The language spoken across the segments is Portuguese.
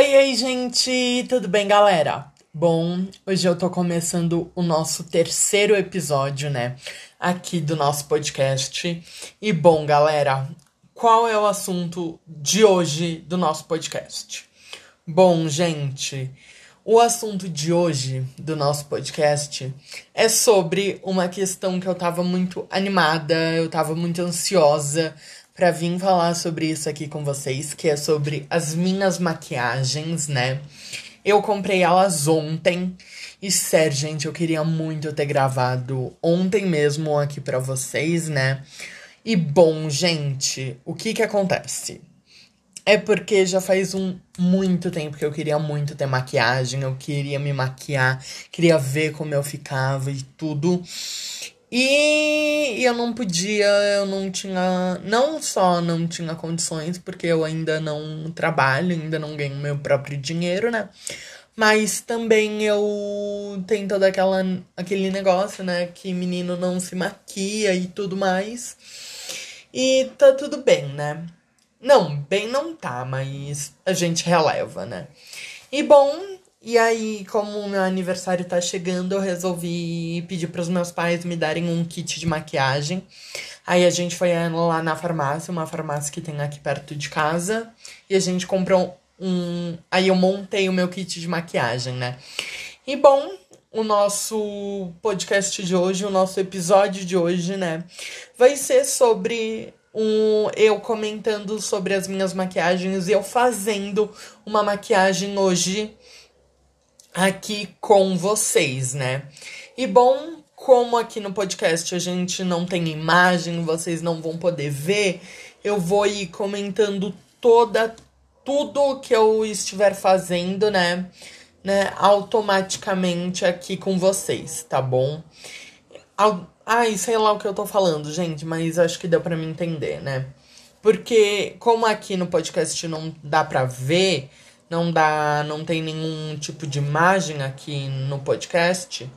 Oi, oi, gente! Tudo bem, galera? Bom, hoje eu tô começando o nosso terceiro episódio, né? Aqui do nosso podcast. E bom, galera, qual é o assunto de hoje do nosso podcast? Bom, gente, o assunto de hoje do nosso podcast é sobre uma questão que eu tava muito animada, eu tava muito ansiosa para vir falar sobre isso aqui com vocês, que é sobre as minhas maquiagens, né? Eu comprei elas ontem. E sério, gente, eu queria muito ter gravado ontem mesmo aqui para vocês, né? E bom, gente, o que que acontece? É porque já faz um muito tempo que eu queria muito ter maquiagem, eu queria me maquiar, queria ver como eu ficava e tudo. E eu não podia, eu não tinha. Não só não tinha condições, porque eu ainda não trabalho, ainda não ganho meu próprio dinheiro, né? Mas também eu tenho todo aquela, aquele negócio, né? Que menino não se maquia e tudo mais. E tá tudo bem, né? Não, bem não tá, mas a gente releva, né? E bom, e aí, como o meu aniversário tá chegando, eu resolvi pedir para os meus pais me darem um kit de maquiagem. Aí a gente foi lá na farmácia, uma farmácia que tem aqui perto de casa, e a gente comprou um. Aí eu montei o meu kit de maquiagem, né? E bom, o nosso podcast de hoje, o nosso episódio de hoje, né, vai ser sobre um eu comentando sobre as minhas maquiagens e eu fazendo uma maquiagem hoje aqui com vocês, né? E bom, como aqui no podcast a gente não tem imagem, vocês não vão poder ver, eu vou ir comentando toda tudo que eu estiver fazendo, né? Né, automaticamente aqui com vocês, tá bom? Ai, sei lá o que eu tô falando, gente, mas acho que deu para me entender, né? Porque como aqui no podcast não dá pra ver, não dá, não tem nenhum tipo de imagem aqui no podcast,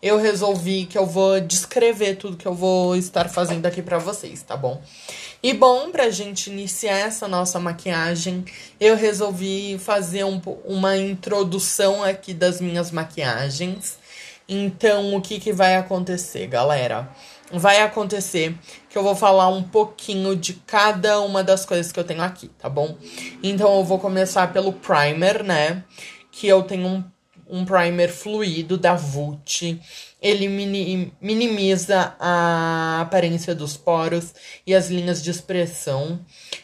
eu resolvi que eu vou descrever tudo que eu vou estar fazendo aqui para vocês, tá bom? E bom, pra gente iniciar essa nossa maquiagem, eu resolvi fazer um, uma introdução aqui das minhas maquiagens. Então, o que, que vai acontecer, galera? Vai acontecer que eu vou falar um pouquinho de cada uma das coisas que eu tenho aqui, tá bom? Então eu vou começar pelo primer, né? Que eu tenho um, um primer fluido da Vult. Ele mini, minimiza a aparência dos poros e as linhas de expressão.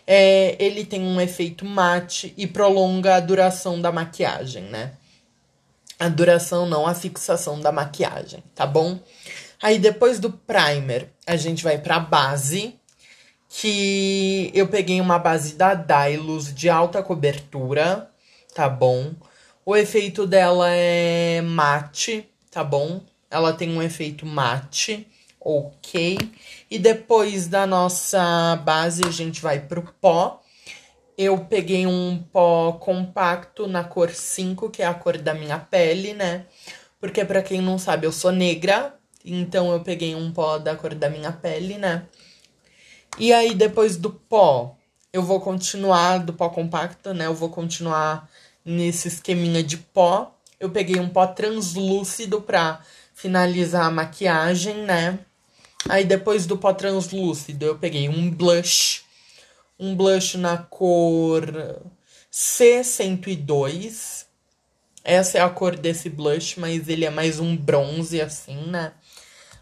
É, ele tem um efeito mate e prolonga a duração da maquiagem, né? A duração não, a fixação da maquiagem, tá bom? Aí depois do primer, a gente vai pra base, que eu peguei uma base da Dylos de alta cobertura, tá bom? O efeito dela é mate, tá bom? Ela tem um efeito mate, ok. E depois da nossa base, a gente vai pro pó. Eu peguei um pó compacto na cor 5, que é a cor da minha pele, né? Porque para quem não sabe, eu sou negra, então eu peguei um pó da cor da minha pele, né? E aí depois do pó, eu vou continuar do pó compacto, né? Eu vou continuar nesse esqueminha de pó. Eu peguei um pó translúcido pra finalizar a maquiagem, né? Aí depois do pó translúcido, eu peguei um blush. Um blush na cor C102. Essa é a cor desse blush, mas ele é mais um bronze assim, né?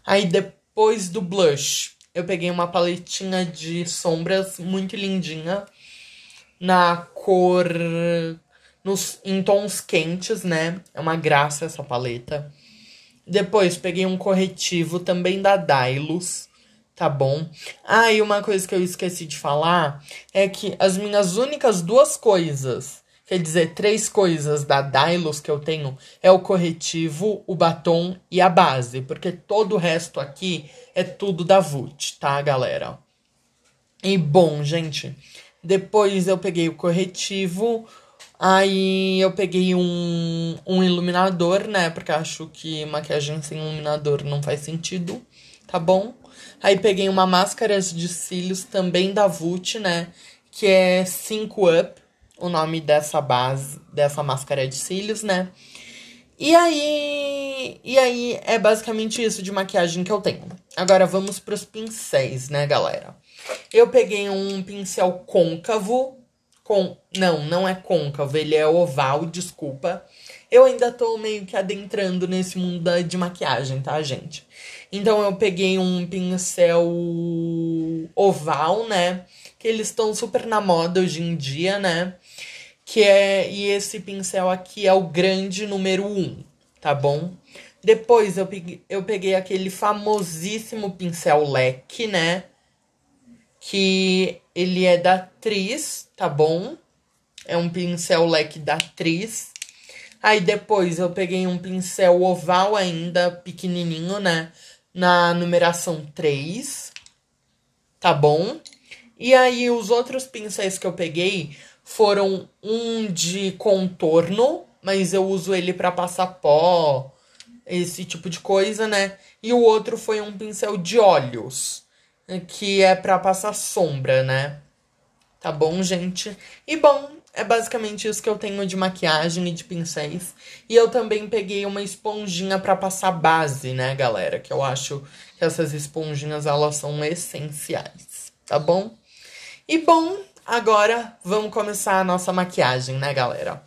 Aí depois do blush, eu peguei uma paletinha de sombras muito lindinha na cor nos em tons quentes, né? É uma graça essa paleta. Depois peguei um corretivo também da Dylos, tá bom? Ah, e uma coisa que eu esqueci de falar é que as minhas únicas duas coisas Quer dizer, três coisas da Dylos que eu tenho é o corretivo, o batom e a base, porque todo o resto aqui é tudo da Vult, tá, galera? E bom, gente, depois eu peguei o corretivo, aí eu peguei um, um iluminador, né? Porque acho que maquiagem sem iluminador não faz sentido, tá bom? Aí peguei uma máscara de cílios também da Vult, né? Que é 5 Up o nome dessa base, dessa máscara de cílios, né? E aí, e aí é basicamente isso de maquiagem que eu tenho. Agora vamos para os pincéis, né, galera? Eu peguei um pincel côncavo com, não, não é côncavo, ele é oval, desculpa. Eu ainda tô meio que adentrando nesse mundo de maquiagem, tá, gente? Então eu peguei um pincel oval, né? Que eles estão super na moda hoje em dia, né? Que é. E esse pincel aqui é o grande número 1, um, tá bom? Depois eu peguei, eu peguei aquele famosíssimo pincel leque, né? Que ele é da Tris, tá bom? É um pincel leque da Tris. Aí depois eu peguei um pincel oval ainda, pequenininho, né? Na numeração 3. Tá bom? E aí os outros pincéis que eu peguei foram um de contorno, mas eu uso ele para passar pó, esse tipo de coisa, né? E o outro foi um pincel de olhos, que é para passar sombra, né? Tá bom, gente? E bom, é basicamente isso que eu tenho de maquiagem e de pincéis. E eu também peguei uma esponjinha para passar base, né, galera? Que eu acho que essas esponjinhas elas são essenciais, tá bom? E bom, agora vamos começar a nossa maquiagem, né, galera?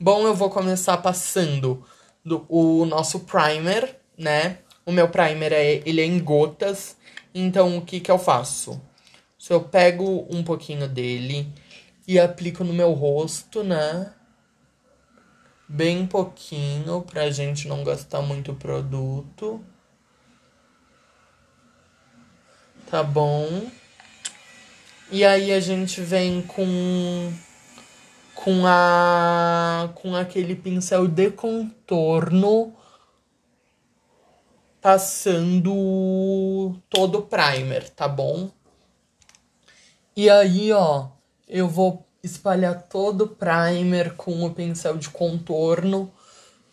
Bom, eu vou começar passando do, o nosso primer, né? O meu primer é ele é em gotas. Então o que que eu faço? Se eu pego um pouquinho dele e aplico no meu rosto, né? Bem pouquinho pra gente não gastar muito produto. Tá bom? E aí a gente vem com com a com aquele pincel de contorno passando todo o primer, tá bom? E aí, ó, eu vou espalhar todo o primer com o pincel de contorno,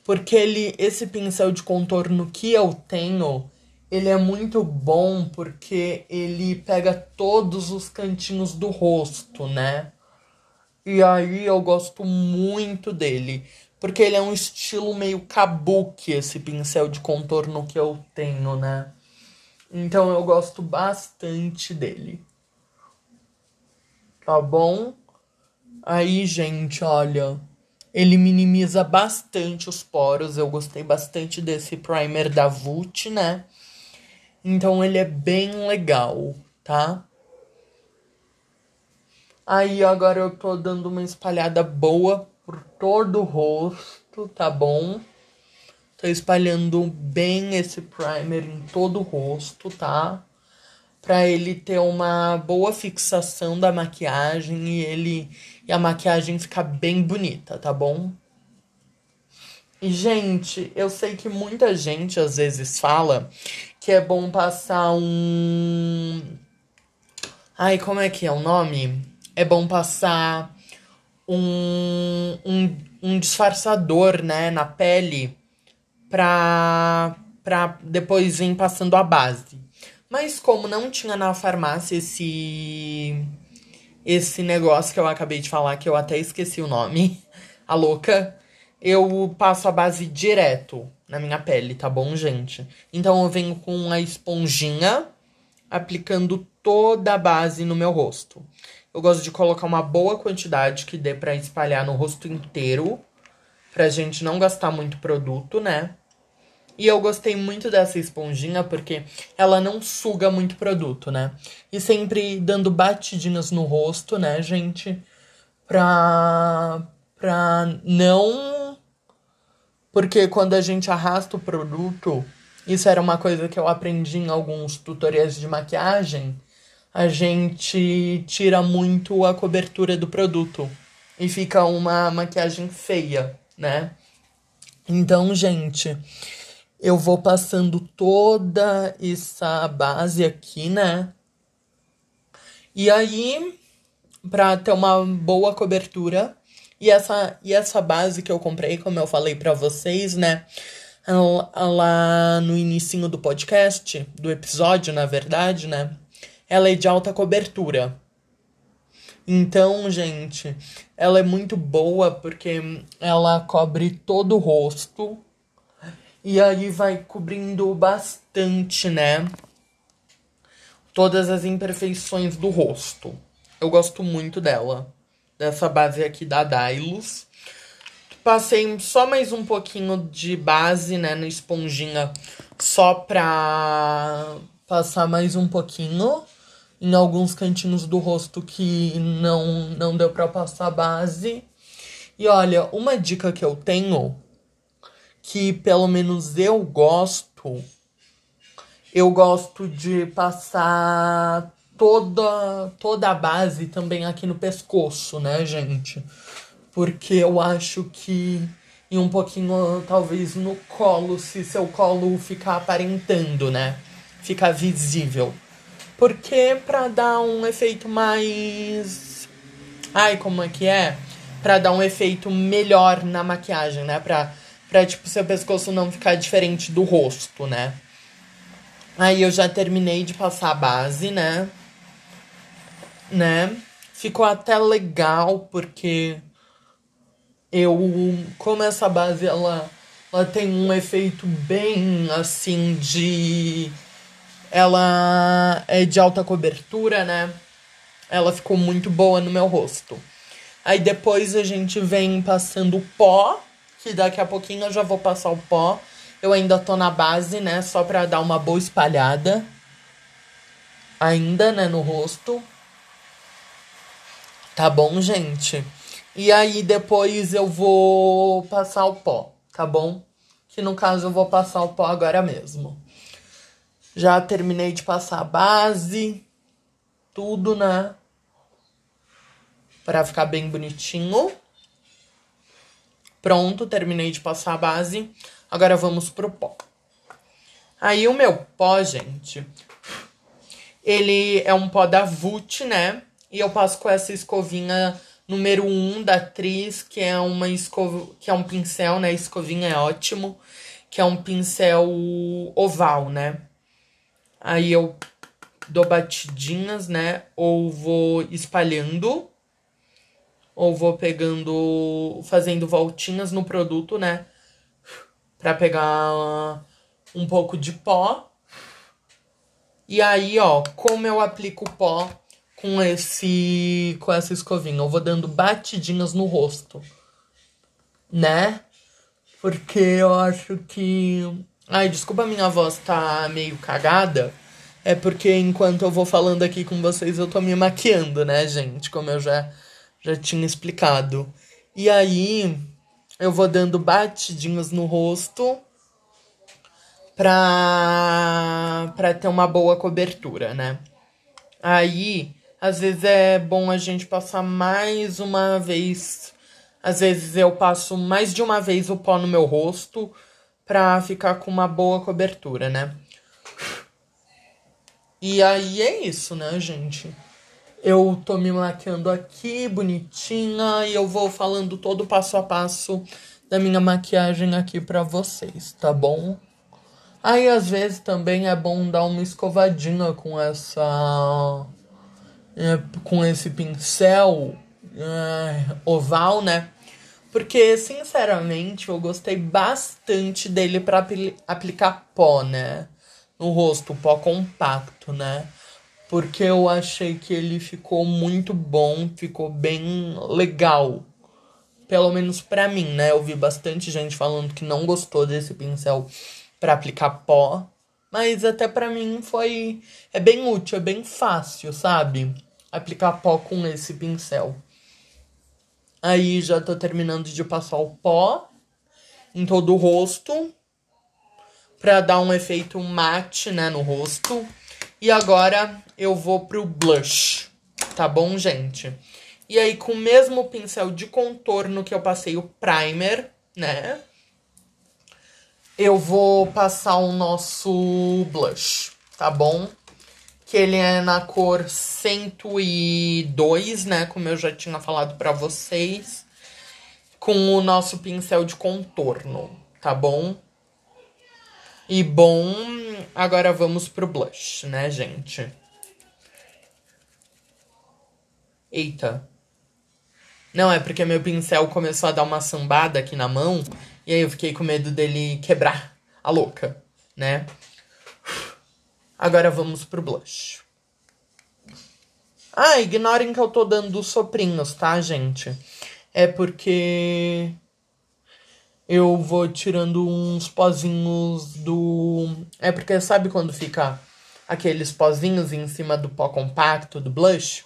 porque ele, esse pincel de contorno que eu tenho, ele é muito bom porque ele pega todos os cantinhos do rosto, né? E aí eu gosto muito dele, porque ele é um estilo meio kabuki, esse pincel de contorno que eu tenho, né? Então eu gosto bastante dele. Tá bom? Aí, gente, olha, ele minimiza bastante os poros. Eu gostei bastante desse primer da Vult, né? Então ele é bem legal, tá? Aí agora eu tô dando uma espalhada boa por todo o rosto, tá bom? Tô espalhando bem esse primer em todo o rosto, tá? para ele ter uma boa fixação da maquiagem e ele e a maquiagem ficar bem bonita, tá bom? E gente, eu sei que muita gente às vezes fala que é bom passar um Ai, como é que é o nome? É bom passar um, um, um disfarçador, né, na pele pra, pra depois vir passando a base. Mas como não tinha na farmácia esse esse negócio que eu acabei de falar, que eu até esqueci o nome, a louca, eu passo a base direto na minha pele, tá bom, gente? Então eu venho com a esponjinha aplicando toda a base no meu rosto. Eu gosto de colocar uma boa quantidade que dê para espalhar no rosto inteiro, pra gente não gastar muito produto, né? E eu gostei muito dessa esponjinha porque ela não suga muito produto, né? E sempre dando batidinhas no rosto, né, gente? Pra, pra não. Porque quando a gente arrasta o produto, isso era uma coisa que eu aprendi em alguns tutoriais de maquiagem. A gente tira muito a cobertura do produto e fica uma maquiagem feia, né? Então, gente, eu vou passando toda essa base aqui, né? E aí, pra ter uma boa cobertura, e essa, e essa base que eu comprei, como eu falei para vocês, né? Lá no início do podcast, do episódio, na verdade, né? Ela é de alta cobertura. Então, gente, ela é muito boa porque ela cobre todo o rosto e aí vai cobrindo bastante, né? Todas as imperfeições do rosto. Eu gosto muito dela. Dessa base aqui da Dylos. Passei só mais um pouquinho de base, né, na esponjinha, só pra passar mais um pouquinho em alguns cantinhos do rosto que não, não deu pra passar base. E olha, uma dica que eu tenho que pelo menos eu gosto, eu gosto de passar toda toda a base também aqui no pescoço, né, gente? Porque eu acho que e um pouquinho talvez no colo, se seu colo ficar aparentando, né? Ficar visível. Porque pra dar um efeito mais Ai, como é que é? Pra dar um efeito melhor na maquiagem, né? Pra Pra, tipo, seu pescoço não ficar diferente do rosto, né? Aí eu já terminei de passar a base, né? Né? Ficou até legal, porque eu... Como essa base, ela, ela tem um efeito bem, assim, de... Ela é de alta cobertura, né? Ela ficou muito boa no meu rosto. Aí depois a gente vem passando pó que daqui a pouquinho eu já vou passar o pó. Eu ainda tô na base, né? Só pra dar uma boa espalhada. Ainda, né? No rosto. Tá bom, gente? E aí depois eu vou passar o pó, tá bom? Que no caso eu vou passar o pó agora mesmo. Já terminei de passar a base. Tudo, né? Pra ficar bem bonitinho. Pronto, terminei de passar a base. Agora vamos pro pó. Aí o meu pó, gente, ele é um pó da Vult, né? E eu passo com essa escovinha número 1 um da Tris, que é uma escova, que é um pincel, né? Escovinha é ótimo, que é um pincel oval, né? Aí eu dou batidinhas, né? Ou vou espalhando ou vou pegando, fazendo voltinhas no produto, né? Pra pegar um pouco de pó. E aí, ó, como eu aplico pó com esse com essa escovinha, eu vou dando batidinhas no rosto, né? Porque eu acho que Ai, desculpa minha voz tá meio cagada. É porque enquanto eu vou falando aqui com vocês, eu tô me maquiando, né, gente? Como eu já já tinha explicado. E aí eu vou dando batidinhos no rosto pra, pra ter uma boa cobertura, né? Aí, às vezes é bom a gente passar mais uma vez. Às vezes eu passo mais de uma vez o pó no meu rosto pra ficar com uma boa cobertura, né? E aí é isso, né, gente? Eu tô me maquiando aqui, bonitinha, e eu vou falando todo passo a passo da minha maquiagem aqui pra vocês, tá bom? Aí às vezes também é bom dar uma escovadinha com essa. É, com esse pincel é, oval, né? Porque, sinceramente, eu gostei bastante dele para apl aplicar pó, né? No rosto, pó compacto, né? porque eu achei que ele ficou muito bom, ficou bem legal. Pelo menos para mim, né? Eu vi bastante gente falando que não gostou desse pincel para aplicar pó, mas até para mim foi é bem útil, é bem fácil, sabe? Aplicar pó com esse pincel. Aí já tô terminando de passar o pó em todo o rosto para dar um efeito mate, né, no rosto. E agora eu vou pro blush, tá bom, gente? E aí, com o mesmo pincel de contorno que eu passei o primer, né? Eu vou passar o nosso blush, tá bom? Que ele é na cor 102, né? Como eu já tinha falado pra vocês. Com o nosso pincel de contorno, tá bom? E bom, agora vamos pro blush, né, gente? Eita. Não, é porque meu pincel começou a dar uma sambada aqui na mão. E aí eu fiquei com medo dele quebrar a louca, né? Agora vamos pro blush. Ah, ignorem que eu tô dando soprinhos, tá, gente? É porque eu vou tirando uns pozinhos do. É porque sabe quando fica aqueles pozinhos em cima do pó compacto do blush?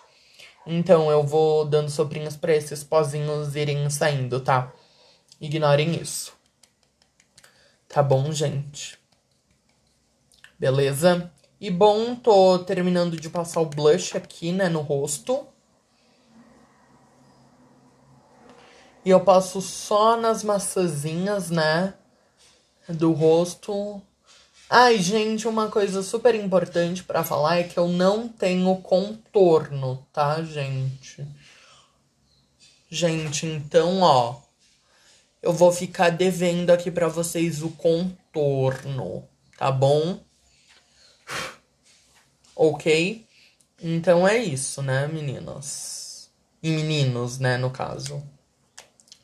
Então eu vou dando soprinhos para esses pozinhos irem saindo, tá? Ignorem isso. Tá bom, gente? Beleza? E bom, tô terminando de passar o blush aqui, né, no rosto. E eu passo só nas maçãzinhas, né, do rosto. Ai, gente, uma coisa super importante para falar é que eu não tenho contorno, tá, gente? Gente, então, ó, eu vou ficar devendo aqui para vocês o contorno, tá bom? Ok? Então é isso, né, meninas? E meninos, né, no caso.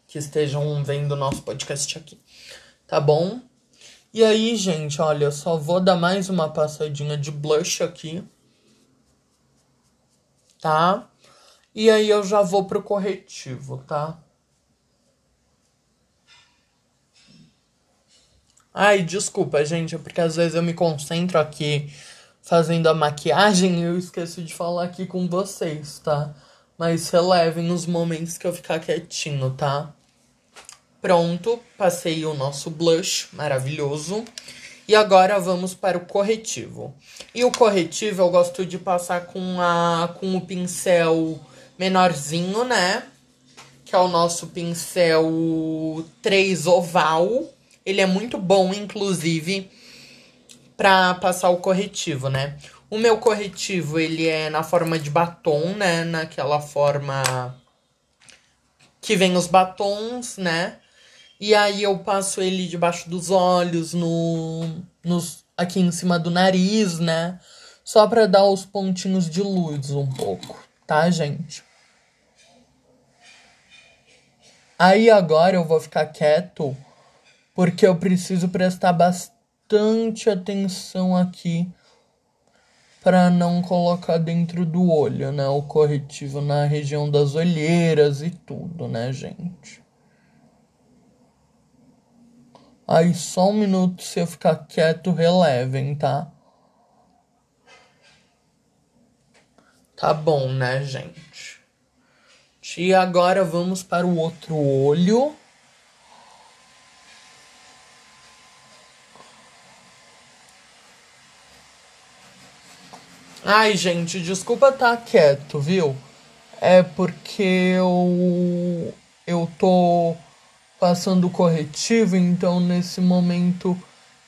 Que estejam vendo o nosso podcast aqui. Tá bom? E aí, gente, olha, eu só vou dar mais uma passadinha de blush aqui. Tá? E aí eu já vou pro corretivo, tá? Ai, desculpa, gente, porque às vezes eu me concentro aqui fazendo a maquiagem, eu esqueço de falar aqui com vocês, tá? Mas relevem os momentos que eu ficar quietinho, tá? Pronto, passei o nosso blush maravilhoso. E agora vamos para o corretivo. E o corretivo eu gosto de passar com, a, com o pincel menorzinho, né? Que é o nosso pincel 3 oval. Ele é muito bom, inclusive, para passar o corretivo, né? O meu corretivo, ele é na forma de batom, né? Naquela forma que vem os batons, né? E aí eu passo ele debaixo dos olhos, no, nos, aqui em cima do nariz, né? Só para dar os pontinhos de luz um pouco, tá, gente? Aí agora eu vou ficar quieto porque eu preciso prestar bastante bastante atenção aqui para não colocar dentro do olho, né? O corretivo na região das olheiras e tudo, né, gente? Aí só um minuto, se eu ficar quieto, relevem, tá? Tá bom, né, gente? E agora vamos para o outro olho. Ai, gente, desculpa estar tá quieto, viu? É porque eu eu tô passando corretivo, então nesse momento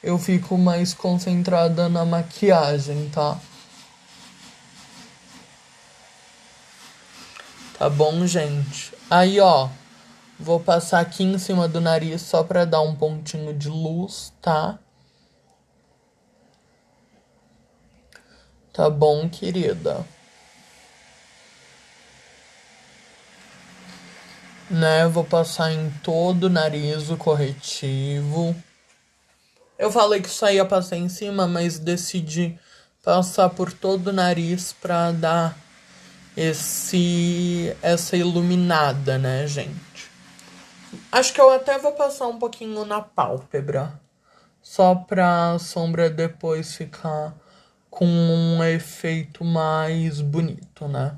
eu fico mais concentrada na maquiagem, tá? Tá bom, gente? Aí, ó, vou passar aqui em cima do nariz só pra dar um pontinho de luz, tá? Tá bom, querida. Né, vou passar em todo o nariz o corretivo. Eu falei que só ia passar em cima, mas decidi passar por todo o nariz pra dar esse essa iluminada, né, gente? Acho que eu até vou passar um pouquinho na pálpebra, só pra sombra depois ficar com um efeito mais bonito, né?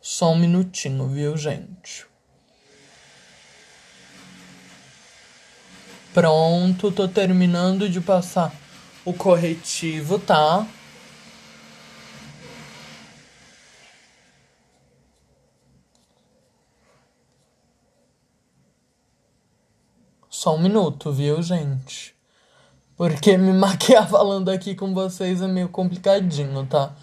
Só um minutinho, viu, gente? Pronto, tô terminando de passar o corretivo, tá? Só um minuto, viu, gente? Porque me maquiar falando aqui com vocês é meio complicadinho, tá?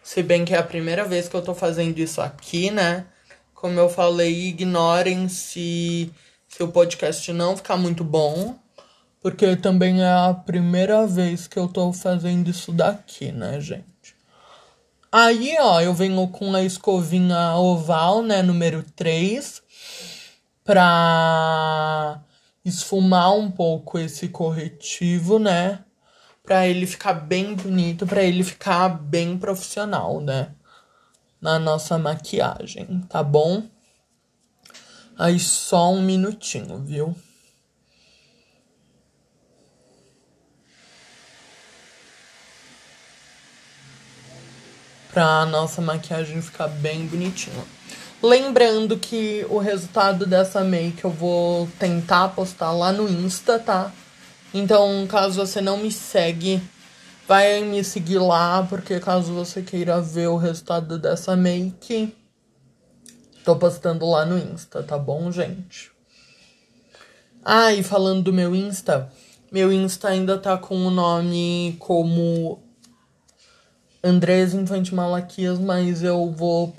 Se bem que é a primeira vez que eu tô fazendo isso aqui, né? Como eu falei, ignorem se, se o podcast não ficar muito bom. Porque também é a primeira vez que eu tô fazendo isso daqui, né, gente? Aí, ó, eu venho com a escovinha oval, né, número 3, pra esfumar um pouco esse corretivo, né? Pra ele ficar bem bonito, pra ele ficar bem profissional, né? Na nossa maquiagem, tá bom? Aí só um minutinho, viu? Pra nossa maquiagem ficar bem bonitinha. Lembrando que o resultado dessa make eu vou tentar postar lá no Insta, tá? Então, caso você não me segue, vai me seguir lá, porque caso você queira ver o resultado dessa make, tô postando lá no Insta, tá bom, gente? Ah, e falando do meu Insta, meu Insta ainda tá com o nome como Andrés Infante Malaquias, mas eu vou.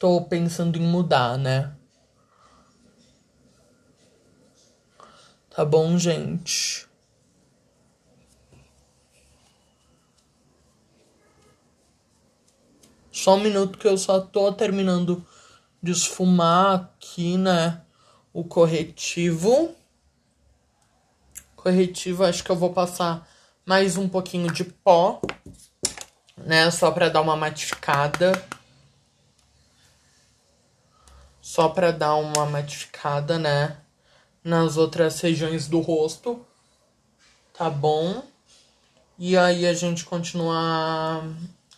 Tô pensando em mudar, né? Tá bom, gente? Só um minuto que eu só tô terminando de esfumar aqui, né? O corretivo. Corretivo, acho que eu vou passar mais um pouquinho de pó né? Só para dar uma matificada. Só para dar uma matificada, né? Nas outras regiões do rosto. Tá bom? E aí a gente continua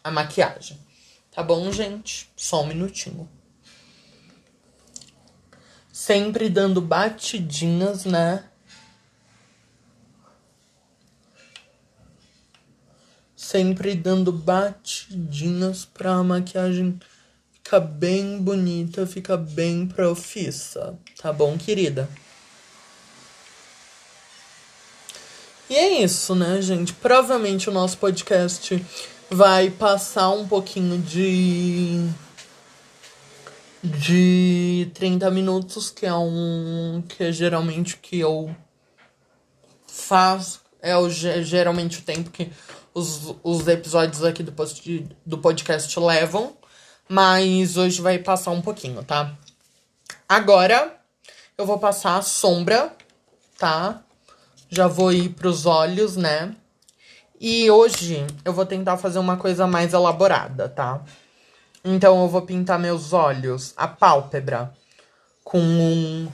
a maquiagem. Tá bom, gente? Só um minutinho. Sempre dando batidinhas, né? sempre dando batidinhas pra maquiagem ficar bem bonita, ficar bem profissa. Tá bom, querida? E é isso, né, gente? Provavelmente o nosso podcast vai passar um pouquinho de. de 30 minutos, que é um. que é geralmente que eu faço. É o, geralmente o tempo que os, os episódios aqui do, post, do podcast levam. Mas hoje vai passar um pouquinho, tá? Agora eu vou passar a sombra, tá? Já vou ir pros olhos, né? E hoje eu vou tentar fazer uma coisa mais elaborada, tá? Então eu vou pintar meus olhos, a pálpebra, com um,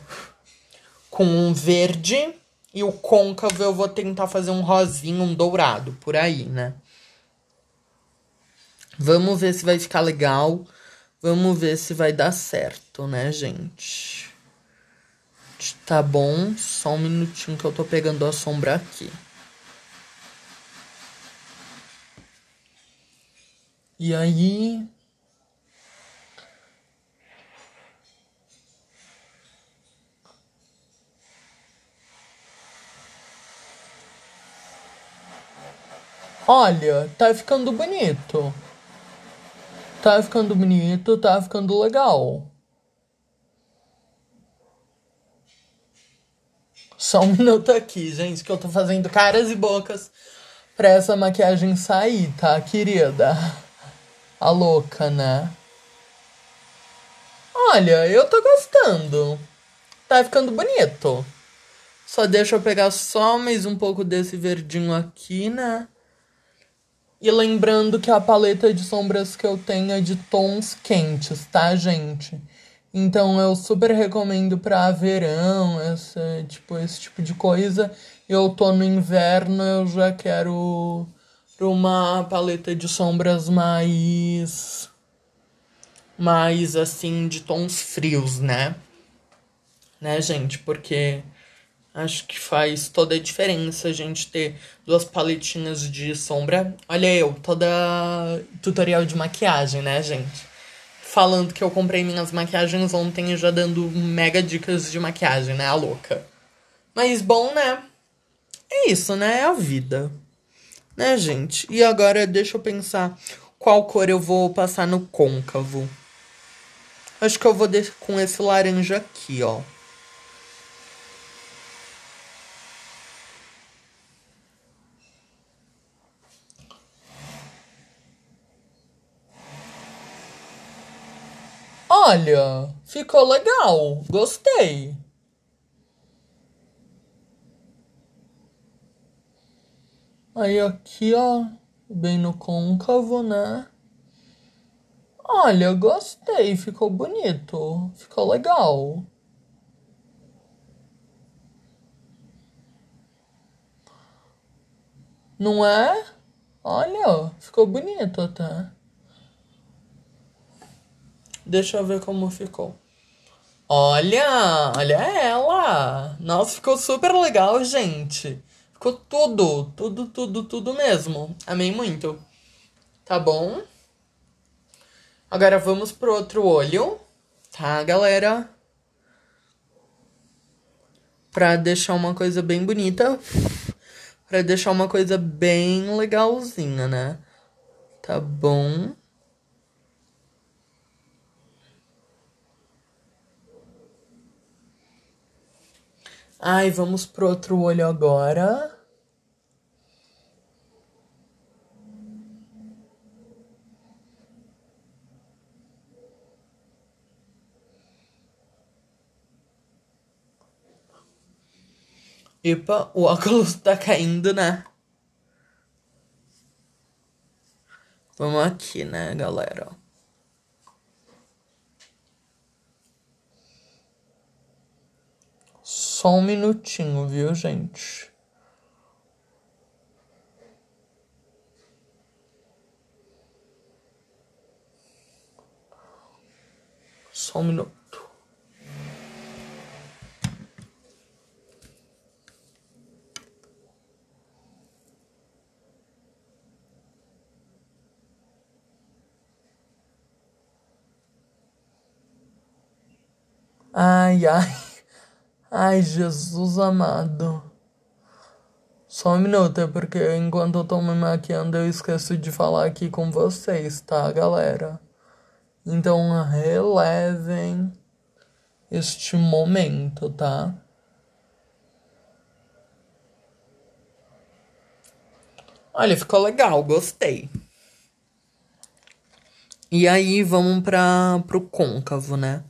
com um verde e o côncavo eu vou tentar fazer um rosinho, um dourado, por aí, né? Vamos ver se vai ficar legal. Vamos ver se vai dar certo, né, gente? Tá bom, só um minutinho que eu tô pegando a sombra aqui. E aí, Olha, tá ficando bonito. Tá ficando bonito, tá ficando legal. Só um minuto aqui, gente, que eu tô fazendo caras e bocas pra essa maquiagem sair, tá, querida? A louca, né? Olha, eu tô gostando. Tá ficando bonito. Só deixa eu pegar só mais um pouco desse verdinho aqui, né? E lembrando que a paleta de sombras que eu tenho é de tons quentes, tá, gente? Então eu super recomendo para verão, esse tipo, esse tipo de coisa. Eu tô no inverno, eu já quero uma paleta de sombras mais mais assim de tons frios, né? Né, gente? Porque Acho que faz toda a diferença a gente ter duas paletinhas de sombra. Olha eu, toda tutorial de maquiagem, né, gente? Falando que eu comprei minhas maquiagens ontem e já dando mega dicas de maquiagem, né, a louca. Mas bom, né? É isso, né? É a vida. Né, gente? E agora deixa eu pensar qual cor eu vou passar no côncavo. Acho que eu vou com esse laranja aqui, ó. Olha, ficou legal. Gostei. Aí aqui, ó, bem no côncavo, né? Olha, gostei, ficou bonito, ficou legal. Não é? Olha, ficou bonito até. Deixa eu ver como ficou. Olha, olha ela. Nossa, ficou super legal, gente. Ficou tudo, tudo, tudo, tudo mesmo. Amei muito. Tá bom? Agora vamos pro outro olho, tá, galera? Pra deixar uma coisa bem bonita. Pra deixar uma coisa bem legalzinha, né? Tá bom? Ai, vamos pro outro olho agora. Epa, o óculos tá caindo, né? Vamos aqui, né, galera? Só um minutinho, viu, gente? Só um minuto. Ai, ai. Ai, Jesus amado. Só um minuto, é porque enquanto eu tô me maquiando eu esqueço de falar aqui com vocês, tá, galera? Então relevem este momento, tá? Olha, ficou legal, gostei. E aí vamos para pro côncavo, né?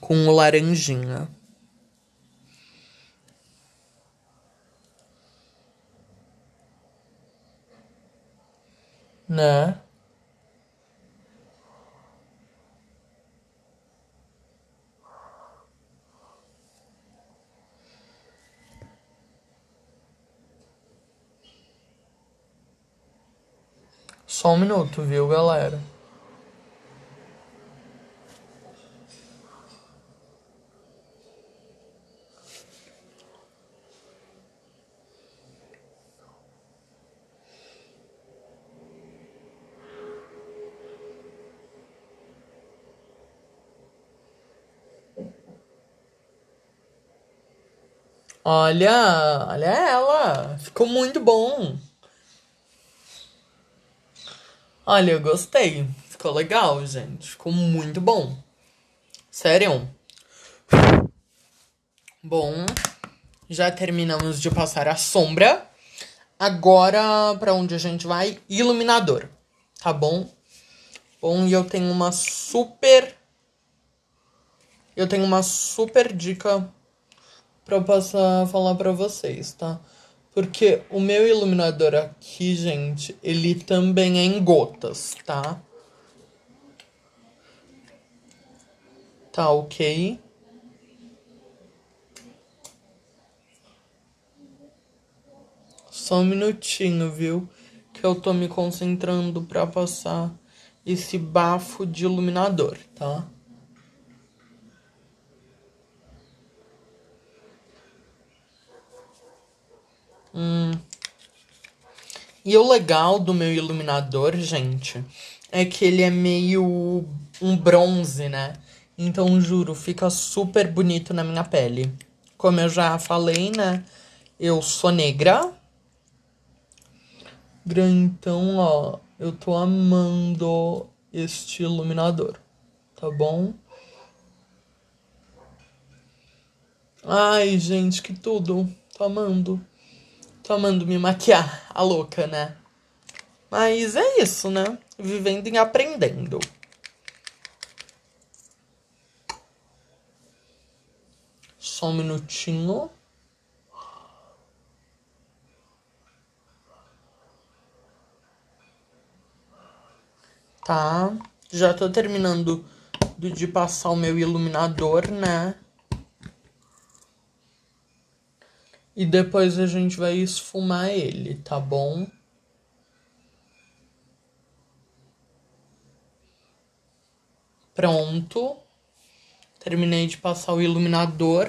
com o laranjinha. Né? Só um minuto, viu, galera? Olha, olha ela. Ficou muito bom. Olha, eu gostei. Ficou legal, gente. Ficou muito bom. Sério. Bom, já terminamos de passar a sombra. Agora, para onde a gente vai? Iluminador. Tá bom? Bom, e eu tenho uma super. Eu tenho uma super dica para eu passar falar para vocês, tá? Porque o meu iluminador aqui, gente, ele também é em gotas, tá? Tá ok? Só um minutinho, viu? Que eu tô me concentrando para passar esse bafo de iluminador, tá? Hum. E o legal do meu iluminador, gente, é que ele é meio um bronze, né? Então, juro, fica super bonito na minha pele. Como eu já falei, né? Eu sou negra. Então, ó, eu tô amando este iluminador, tá bom? Ai, gente, que tudo. Tô amando tô amando me maquiar, a louca, né? Mas é isso, né? Vivendo e aprendendo. Só um minutinho. Tá? Já tô terminando de passar o meu iluminador, né? E depois a gente vai esfumar ele, tá bom? Pronto. Terminei de passar o iluminador.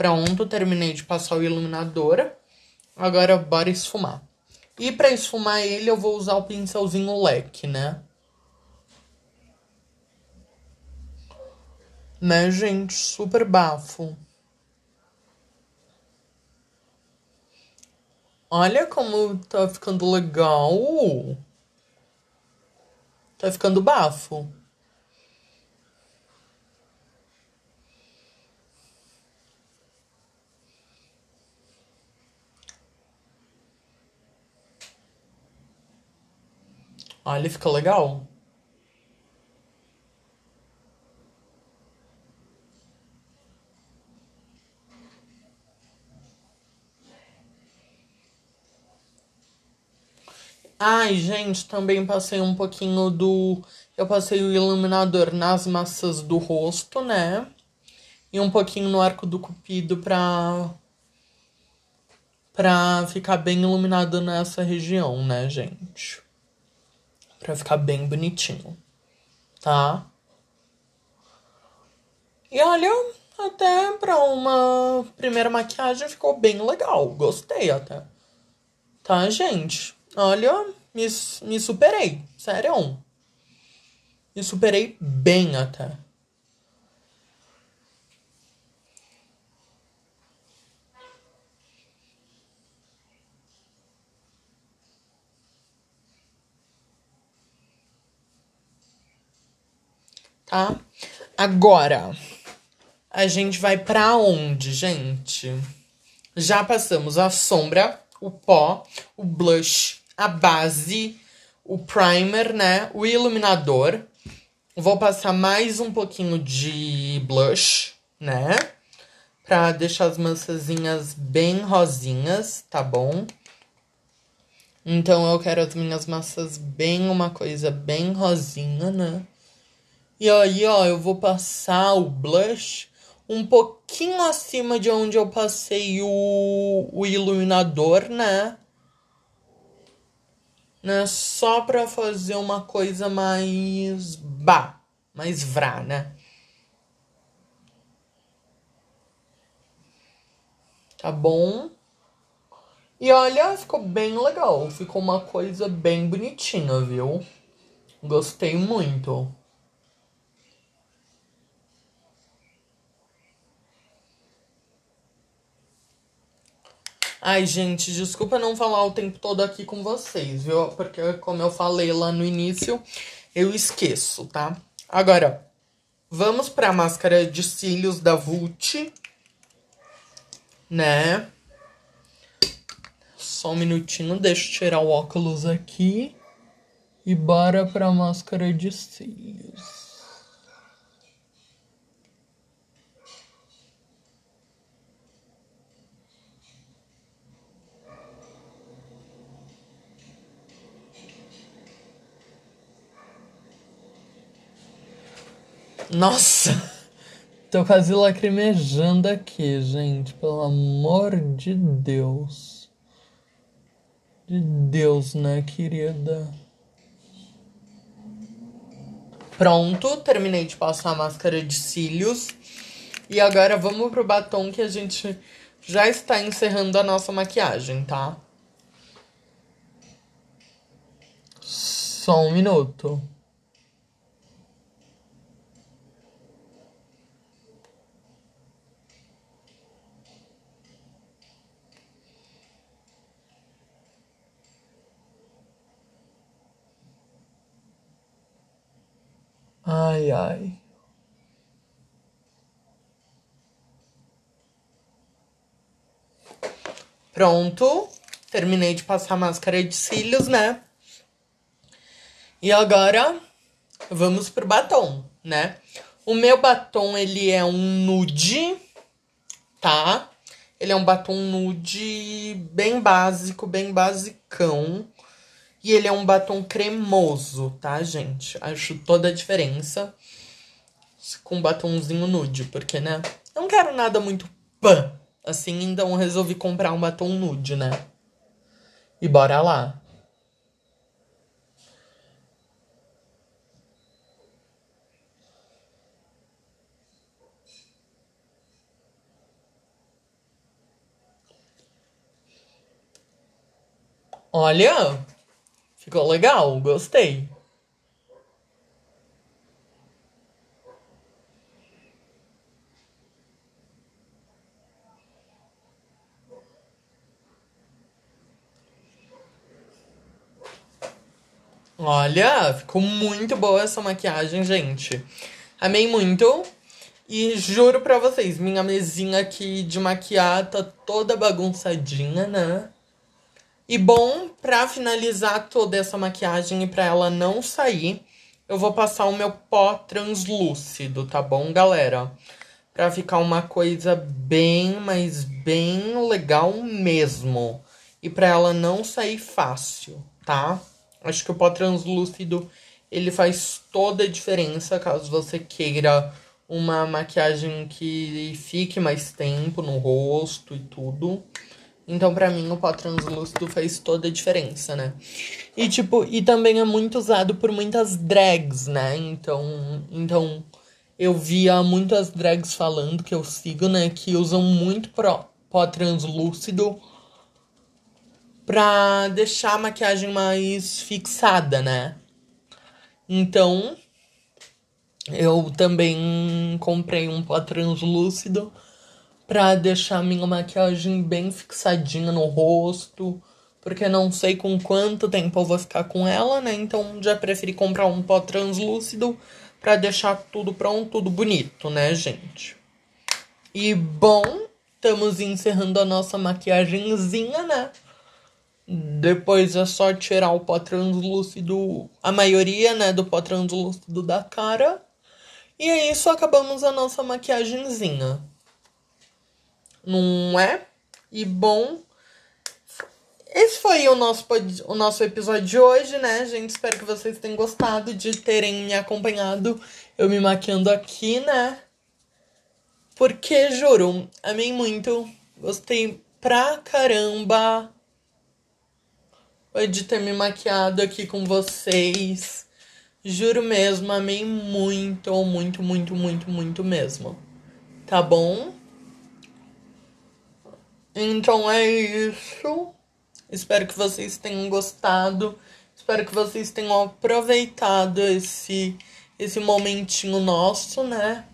Pronto, terminei de passar o iluminador. Agora bora esfumar. E para esfumar ele eu vou usar o pincelzinho leque, né? Né, gente? Super bafo. Olha como tá ficando legal. Tá ficando bafo. Olha, ficou legal. Ai, gente, também passei um pouquinho do. Eu passei o iluminador nas maçãs do rosto, né? E um pouquinho no arco do cupido pra. pra ficar bem iluminado nessa região, né, gente? Pra ficar bem bonitinho, tá? E olha, até pra uma primeira maquiagem ficou bem legal. Gostei até. Tá, gente? Olha, me, me superei. Sério. Me superei bem até. Tá? Agora, a gente vai pra onde, gente? Já passamos a sombra, o pó, o blush a base, o primer, né? O iluminador. Vou passar mais um pouquinho de blush, né? Pra deixar as maçãzinhas bem rosinhas, tá bom? Então, eu quero as minhas maçãs bem uma coisa bem rosinha, né? E aí, ó, eu vou passar o blush um pouquinho acima de onde eu passei o, o iluminador, né? né? Só pra fazer uma coisa mais bah, mais vrá, né? Tá bom? E olha, ficou bem legal. Ficou uma coisa bem bonitinha, viu? Gostei muito. Ai, gente, desculpa não falar o tempo todo aqui com vocês, viu? Porque, como eu falei lá no início, eu esqueço, tá? Agora, vamos pra máscara de cílios da Vult, né? Só um minutinho, deixa eu tirar o óculos aqui. E bora pra máscara de cílios. Nossa! Tô quase lacrimejando aqui, gente. Pelo amor de Deus. De Deus, né, querida? Pronto, terminei de passar a máscara de cílios. E agora vamos pro batom que a gente já está encerrando a nossa maquiagem, tá? Só um minuto. Ai, ai. Pronto. Terminei de passar a máscara de cílios, né? E agora vamos pro batom, né? O meu batom, ele é um nude, tá? Ele é um batom nude bem básico, bem basicão. E ele é um batom cremoso, tá, gente? Acho toda a diferença com um batomzinho nude, porque, né? Não quero nada muito pã, assim, então resolvi comprar um batom nude, né? E bora lá. Olha, ficou legal, gostei. Olha, ficou muito boa essa maquiagem, gente. Amei muito. E juro pra vocês, minha mesinha aqui de maquiar tá toda bagunçadinha, né? E bom, pra finalizar toda essa maquiagem e pra ela não sair, eu vou passar o meu pó translúcido, tá bom, galera? Pra ficar uma coisa bem, mas bem legal mesmo. E pra ela não sair fácil, tá? Acho que o pó translúcido ele faz toda a diferença caso você queira uma maquiagem que fique mais tempo no rosto e tudo. Então, para mim, o pó translúcido faz toda a diferença, né? E, tipo, e também é muito usado por muitas drags, né? Então, então eu via muitas drags falando que eu sigo, né? Que usam muito pó translúcido pra deixar a maquiagem mais fixada, né? Então, eu também comprei um pó translúcido pra deixar minha maquiagem bem fixadinha no rosto, porque não sei com quanto tempo eu vou ficar com ela, né? Então já preferi comprar um pó translúcido pra deixar tudo pronto, tudo bonito, né, gente? E bom, estamos encerrando a nossa maquiagemzinha, né? Depois é só tirar o pó translúcido, a maioria, né, do pó translúcido da cara. E é isso, acabamos a nossa maquiagemzinha. Não é? E bom, esse foi o nosso, o nosso episódio de hoje, né, gente? Espero que vocês tenham gostado de terem me acompanhado eu me maquiando aqui, né? Porque, juro, amei muito. Gostei pra caramba de ter me maquiado aqui com vocês. Juro mesmo, amei muito, muito, muito, muito, muito mesmo. Tá bom? Então é isso. Espero que vocês tenham gostado. Espero que vocês tenham aproveitado esse esse momentinho nosso, né?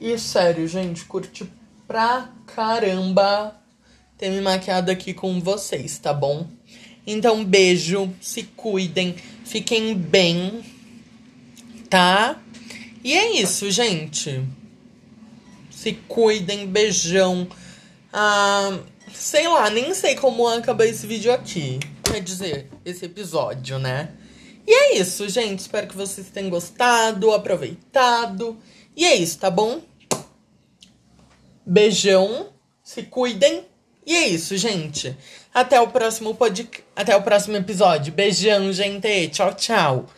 E sério, gente, curti pra caramba ter me maquiado aqui com vocês, tá bom? Então, beijo, se cuidem, fiquem bem, tá? E é isso, gente. Se cuidem, beijão. Ah, sei lá, nem sei como acabar esse vídeo aqui. Quer dizer, esse episódio, né? E é isso, gente. Espero que vocês tenham gostado, aproveitado. E é isso, tá bom? Beijão, se cuidem. E é isso, gente. Até o próximo pod... Até o próximo episódio. Beijão, gente. Tchau, tchau.